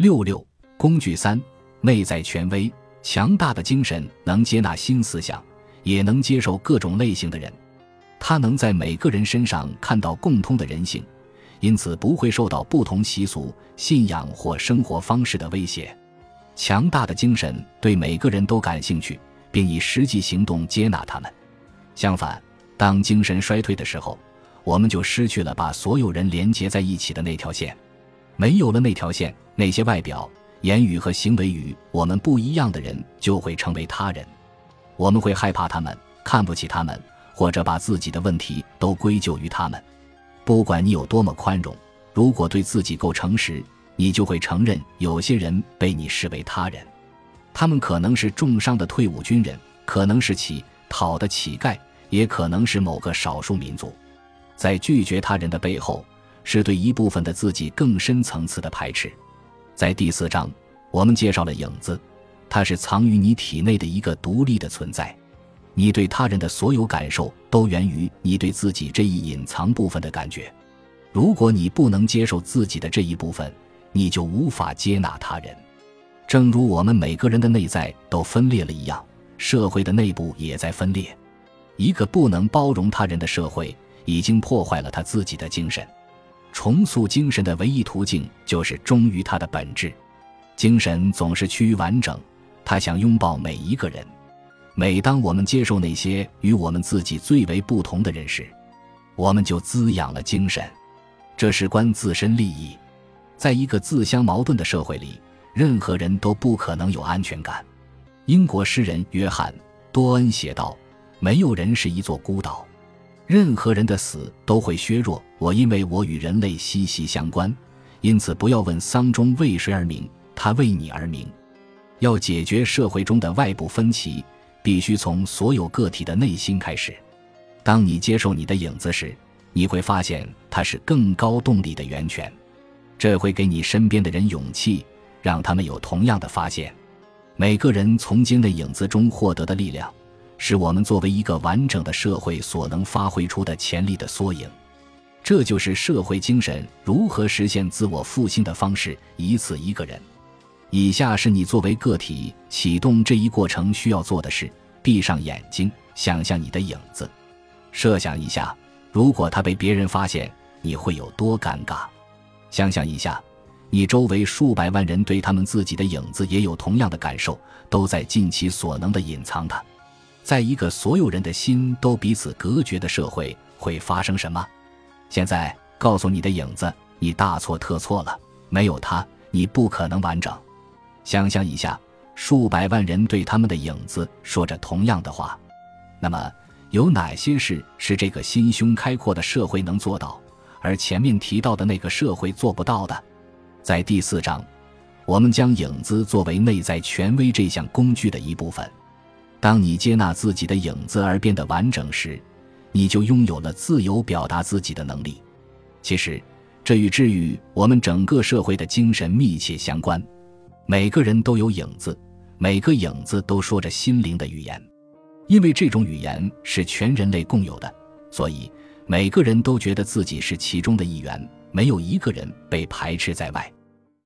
六六工具三，内在权威，强大的精神能接纳新思想，也能接受各种类型的人，他能在每个人身上看到共通的人性，因此不会受到不同习俗、信仰或生活方式的威胁。强大的精神对每个人都感兴趣，并以实际行动接纳他们。相反，当精神衰退的时候，我们就失去了把所有人连接在一起的那条线。没有了那条线，那些外表、言语和行为与我们不一样的人就会成为他人。我们会害怕他们，看不起他们，或者把自己的问题都归咎于他们。不管你有多么宽容，如果对自己够诚实，你就会承认有些人被你视为他人。他们可能是重伤的退伍军人，可能是乞讨的乞丐，也可能是某个少数民族。在拒绝他人的背后。是对一部分的自己更深层次的排斥。在第四章，我们介绍了影子，它是藏于你体内的一个独立的存在。你对他人的所有感受都源于你对自己这一隐藏部分的感觉。如果你不能接受自己的这一部分，你就无法接纳他人。正如我们每个人的内在都分裂了一样，社会的内部也在分裂。一个不能包容他人的社会，已经破坏了他自己的精神。重塑精神的唯一途径就是忠于它的本质。精神总是趋于完整，它想拥抱每一个人。每当我们接受那些与我们自己最为不同的人时，我们就滋养了精神。这事关自身利益。在一个自相矛盾的社会里，任何人都不可能有安全感。英国诗人约翰·多恩写道：“没有人是一座孤岛。”任何人的死都会削弱我，因为我与人类息息相关，因此不要问丧钟为谁而鸣，它为你而鸣。要解决社会中的外部分歧，必须从所有个体的内心开始。当你接受你的影子时，你会发现它是更高动力的源泉，这会给你身边的人勇气，让他们有同样的发现。每个人从今的影子中获得的力量。是我们作为一个完整的社会所能发挥出的潜力的缩影，这就是社会精神如何实现自我复兴的方式。以此一个人，以下是你作为个体启动这一过程需要做的事：闭上眼睛，想象你的影子，设想一下，如果他被别人发现，你会有多尴尬？想想一下，你周围数百万人对他们自己的影子也有同样的感受，都在尽其所能的隐藏它。在一个所有人的心都彼此隔绝的社会，会发生什么？现在告诉你的影子，你大错特错了。没有他，你不可能完整。想象一下，数百万人对他们的影子说着同样的话，那么有哪些事是这个心胸开阔的社会能做到，而前面提到的那个社会做不到的？在第四章，我们将影子作为内在权威这项工具的一部分。当你接纳自己的影子而变得完整时，你就拥有了自由表达自己的能力。其实，这与治愈我们整个社会的精神密切相关。每个人都有影子，每个影子都说着心灵的语言。因为这种语言是全人类共有的，所以每个人都觉得自己是其中的一员，没有一个人被排斥在外。